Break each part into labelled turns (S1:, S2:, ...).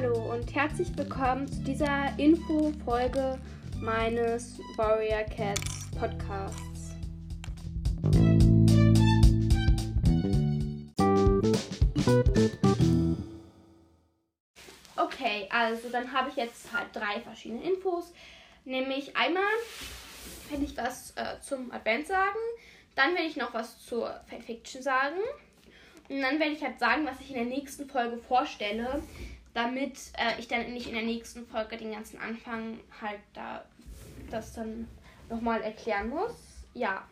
S1: Hallo und herzlich willkommen zu dieser Info-Folge meines Warrior Cats Podcasts. Okay, also dann habe ich jetzt halt drei verschiedene Infos. Nämlich einmal werde ich was äh, zum Advent sagen, dann werde ich noch was zur Fanfiction sagen und dann werde ich halt sagen, was ich in der nächsten Folge vorstelle, damit äh, ich dann nicht in der nächsten Folge den ganzen Anfang halt da das dann nochmal erklären muss. Ja.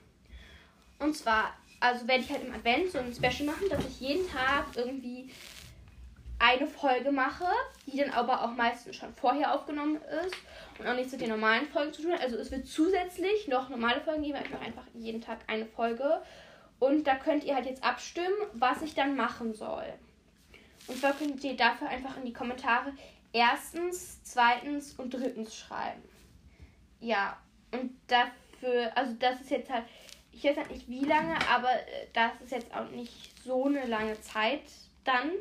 S1: Und zwar, also werde ich halt im Advent so ein Special machen, dass ich jeden Tag irgendwie eine Folge mache, die dann aber auch meistens schon vorher aufgenommen ist und auch nichts mit den normalen Folgen zu tun hat. Also es wird zusätzlich noch normale Folgen geben, ich mache einfach jeden Tag eine Folge. Und da könnt ihr halt jetzt abstimmen, was ich dann machen soll. Und zwar könnt ihr dafür einfach in die Kommentare erstens, zweitens und drittens schreiben. Ja, und dafür, also das ist jetzt halt, ich weiß halt nicht wie lange, aber äh, das ist jetzt auch nicht so eine lange Zeit dann.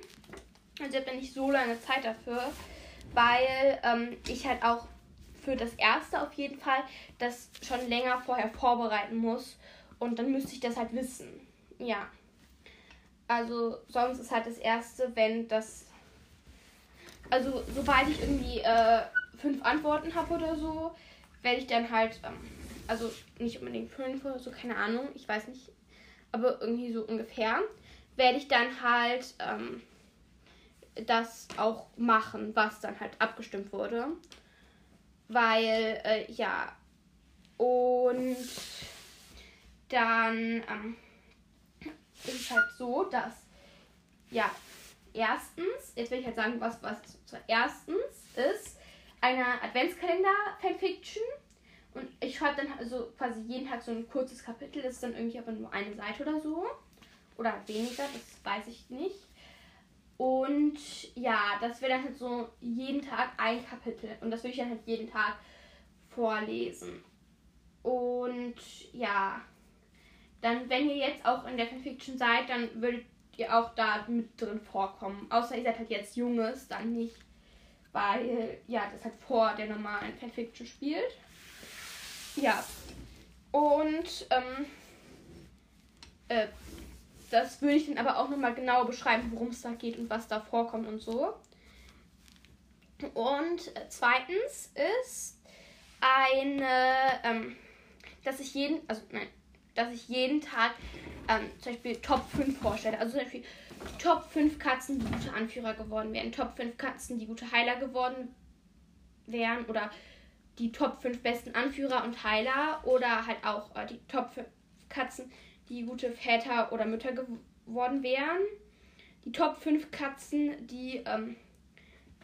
S1: Also ich habe dann nicht so lange Zeit dafür, weil ähm, ich halt auch für das erste auf jeden Fall das schon länger vorher vorbereiten muss und dann müsste ich das halt wissen. Ja. Also sonst ist halt das erste, wenn das. Also sobald ich irgendwie äh, fünf Antworten habe oder so, werde ich dann halt. Ähm, also nicht unbedingt fünf oder so, keine Ahnung, ich weiß nicht. Aber irgendwie so ungefähr. Werde ich dann halt ähm, das auch machen, was dann halt abgestimmt wurde. Weil, äh, ja. Und dann ähm, ist es halt so, dass, ja, erstens, jetzt will ich halt sagen, was, was erstens ist, eine Adventskalender-Fanfiction. Und ich schreibe dann also quasi jeden Tag so ein kurzes Kapitel. Das ist dann irgendwie aber nur eine Seite oder so. Oder weniger, das weiß ich nicht. Und ja, das wäre dann halt so jeden Tag ein Kapitel. Und das würde ich dann halt jeden Tag vorlesen. Und ja, dann, wenn ihr jetzt auch in der Fanfiction seid, dann würdet ihr auch da mit drin vorkommen. Außer ihr seid halt jetzt Junges, dann nicht. Weil, ja, das halt vor der normalen Fanfiction spielt. Ja. Und, ähm, äh, das würde ich dann aber auch nochmal genau beschreiben, worum es da geht und was da vorkommt und so. Und äh, zweitens ist eine, ähm, dass ich jeden, also nein, dass ich jeden Tag ähm, zum Beispiel Top 5 vorstelle. Also zum Beispiel Top 5 Katzen, die gute Anführer geworden wären, Top 5 Katzen, die gute Heiler geworden wären oder die Top 5 besten Anführer und Heiler oder halt auch äh, die Top 5 Katzen, die gute Väter oder Mütter geworden wären. Die Top 5 Katzen, die ähm,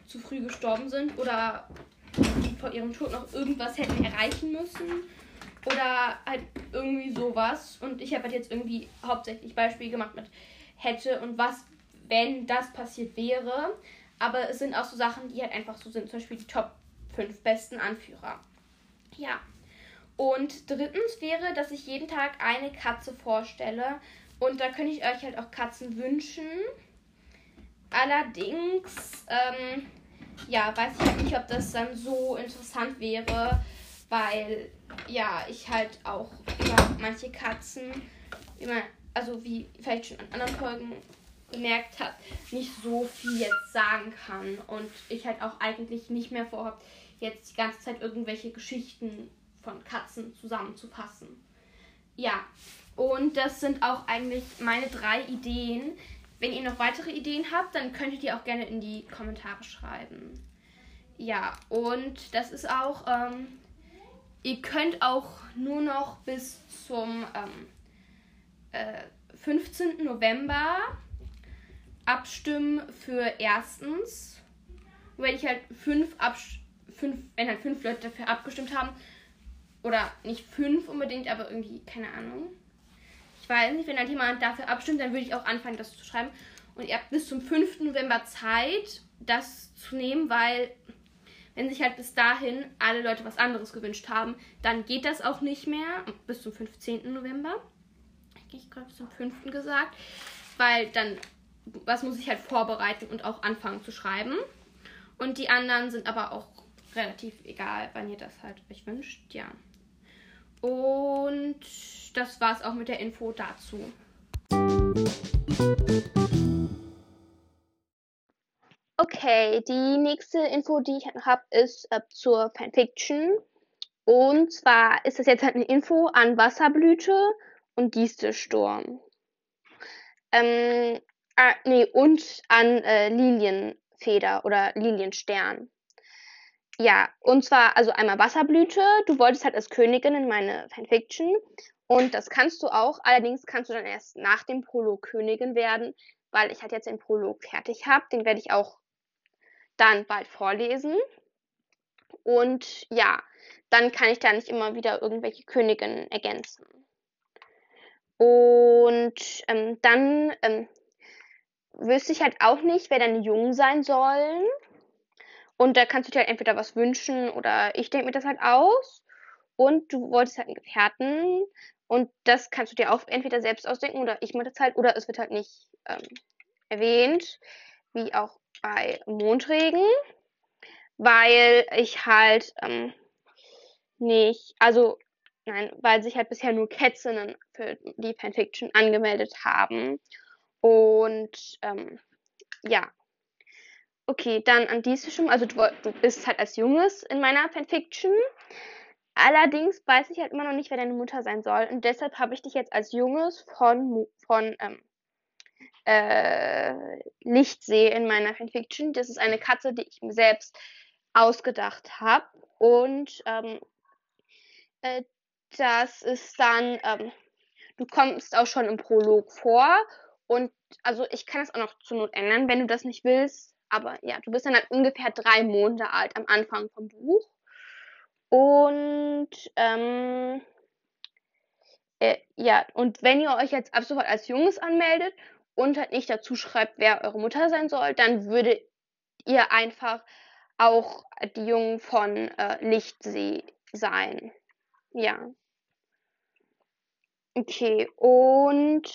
S1: zu früh gestorben sind oder die vor ihrem Tod noch irgendwas hätten erreichen müssen oder halt irgendwie sowas. Und ich habe halt jetzt irgendwie hauptsächlich Beispiele gemacht mit hätte und was, wenn das passiert wäre. Aber es sind auch so Sachen, die halt einfach so sind. Zum Beispiel die Top 5 besten Anführer. Ja. Und drittens wäre, dass ich jeden Tag eine Katze vorstelle. Und da könnte ich euch halt auch Katzen wünschen. Allerdings, ähm, ja, weiß ich halt nicht, ob das dann so interessant wäre, weil ja, ich halt auch über manche Katzen, wie man, also wie vielleicht schon an anderen Folgen gemerkt hat, nicht so viel jetzt sagen kann. Und ich halt auch eigentlich nicht mehr vorhabe, jetzt die ganze Zeit irgendwelche Geschichten von Katzen zusammenzufassen. Ja, und das sind auch eigentlich meine drei Ideen. Wenn ihr noch weitere Ideen habt, dann könntet ihr auch gerne in die Kommentare schreiben. Ja, und das ist auch ähm, Ihr könnt auch nur noch bis zum ähm, äh, 15. November abstimmen für erstens. Wenn ich halt fünf, fünf, wenn halt fünf Leute dafür abgestimmt haben, oder nicht fünf unbedingt, aber irgendwie, keine Ahnung. Ich weiß nicht, wenn halt jemand dafür abstimmt, dann würde ich auch anfangen, das zu schreiben. Und ihr habt bis zum 5. November Zeit, das zu nehmen, weil wenn sich halt bis dahin alle Leute was anderes gewünscht haben, dann geht das auch nicht mehr bis zum 15. November. Ich gerade bis zum 5. gesagt, weil dann was muss ich halt vorbereiten und auch anfangen zu schreiben. Und die anderen sind aber auch relativ egal, wann ihr das halt euch wünscht. Ja. Und das war's auch mit der Info dazu. Okay, die nächste Info, die ich habe, ist äh, zur Fanfiction. Und zwar ist das jetzt halt eine Info an Wasserblüte und Distelssturm. Ähm, äh, nee, und an äh, Lilienfeder oder Lilienstern. Ja, und zwar also einmal Wasserblüte. Du wolltest halt als Königin in meine Fanfiction. Und das kannst du auch. Allerdings kannst du dann erst nach dem Prolog Königin werden, weil ich halt jetzt den Prolog fertig habe. Den werde ich auch dann bald vorlesen. Und ja, dann kann ich da nicht immer wieder irgendwelche Königinnen ergänzen. Und ähm, dann ähm, wüsste ich halt auch nicht, wer deine Jungen sein sollen. Und da kannst du dir halt entweder was wünschen oder ich denke mir das halt aus. Und du wolltest halt einen Gefährten. Und das kannst du dir auch entweder selbst ausdenken oder ich mache das halt. Oder es wird halt nicht ähm, erwähnt. Wie auch bei Mondregen. Weil ich halt ähm, nicht, also nein, weil sich halt bisher nur Kätzinnen für die Fanfiction angemeldet haben. Und ähm, ja, Okay, dann an diese schon. Also du, du bist halt als Junges in meiner Fanfiction. Allerdings weiß ich halt immer noch nicht, wer deine Mutter sein soll. Und deshalb habe ich dich jetzt als Junges von, von ähm, äh, Lichtsee in meiner Fanfiction. Das ist eine Katze, die ich mir selbst ausgedacht habe. Und ähm, äh, das ist dann, ähm, du kommst auch schon im Prolog vor. Und also ich kann es auch noch zur Not ändern, wenn du das nicht willst aber ja, du bist dann halt ungefähr drei Monate alt am Anfang vom Buch. Und ähm, äh, ja, und wenn ihr euch jetzt ab sofort als Junges anmeldet und halt nicht dazu schreibt, wer eure Mutter sein soll, dann würdet ihr einfach auch die Jungen von äh, Lichtsee sein. Ja. Okay, und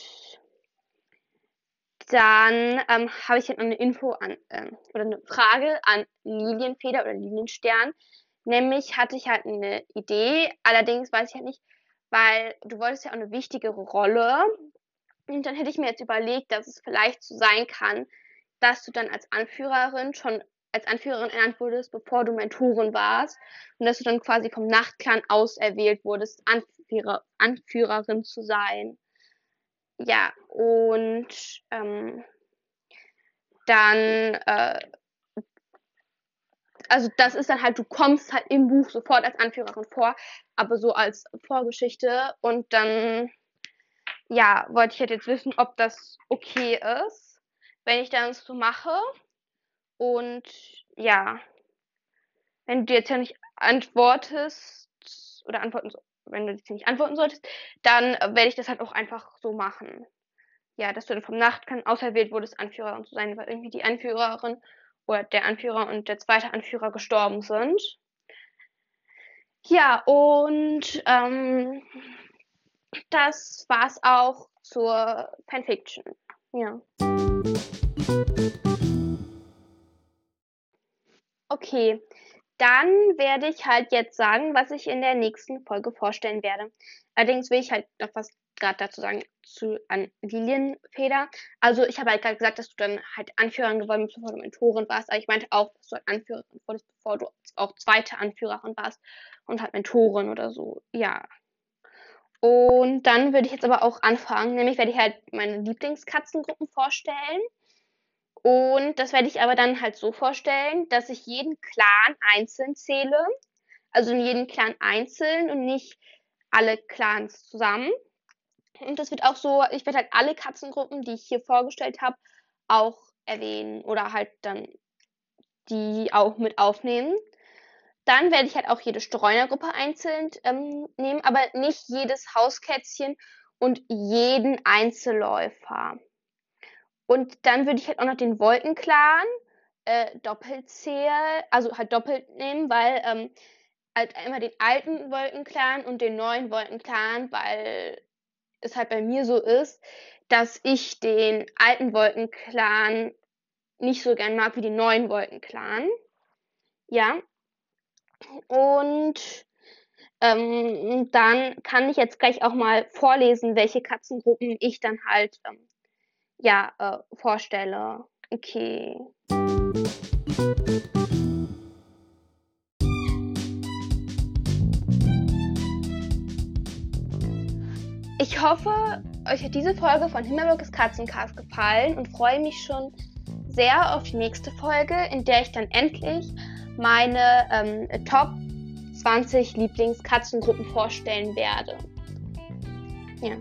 S1: dann ähm, habe ich jetzt noch eine Info an, ähm, oder eine Frage an Lilienfeder oder Lilienstern. Nämlich hatte ich halt eine Idee, allerdings weiß ich halt nicht, weil du wolltest ja auch eine wichtigere Rolle. Und dann hätte ich mir jetzt überlegt, dass es vielleicht so sein kann, dass du dann als Anführerin schon als Anführerin ernannt wurdest, bevor du Mentorin warst. Und dass du dann quasi vom Nachtclan auserwählt wurdest, Anführer, Anführerin zu sein ja, und ähm, dann, äh, also das ist dann halt, du kommst halt im Buch sofort als Anführerin vor, aber so als Vorgeschichte und dann, ja, wollte ich halt jetzt wissen, ob das okay ist, wenn ich das so mache und ja, wenn du jetzt ja nicht antwortest oder antworten wenn du jetzt nicht antworten solltest, dann werde ich das halt auch einfach so machen. Ja, dass du dann vom Nachtkan auserwählt wurdest, Anführerin zu sein, weil irgendwie die Anführerin oder der Anführer und der zweite Anführer gestorben sind. Ja, und ähm, das war's auch zur Fanfiction. Ja. Okay, dann werde ich halt jetzt sagen, was ich in der nächsten Folge vorstellen werde. Allerdings will ich halt noch was gerade dazu sagen zu an Lilienfeder. Also ich habe halt gerade gesagt, dass du dann halt Anführerin geworden bist, bevor du Mentorin warst. Aber ich meinte auch, dass du halt Anführerin wurdest, bevor du auch zweite Anführerin warst und halt Mentorin oder so. Ja. Und dann würde ich jetzt aber auch anfangen, nämlich werde ich halt meine Lieblingskatzengruppen vorstellen. Und das werde ich aber dann halt so vorstellen, dass ich jeden Clan einzeln zähle. Also jeden Clan einzeln und nicht alle Clans zusammen. Und das wird auch so, ich werde halt alle Katzengruppen, die ich hier vorgestellt habe, auch erwähnen oder halt dann die auch mit aufnehmen. Dann werde ich halt auch jede Streunergruppe einzeln ähm, nehmen, aber nicht jedes Hauskätzchen und jeden Einzelläufer. Und dann würde ich halt auch noch den Wolkenclan äh, doppelt zählen, also halt doppelt nehmen, weil ähm, halt einmal den alten Wolkenclan und den neuen Wolkenclan, weil es halt bei mir so ist, dass ich den alten Wolkenclan nicht so gern mag wie den neuen Wolkenclan. Ja. Und ähm, dann kann ich jetzt gleich auch mal vorlesen, welche Katzengruppen ich dann halt ähm, ja äh, vorstelle. Okay. Ich hoffe, euch hat diese Folge von Himmelbürgers Katzencast gefallen und freue mich schon sehr auf die nächste Folge, in der ich dann endlich meine ähm, Top 20 Lieblingskatzengruppen vorstellen werde. Ja.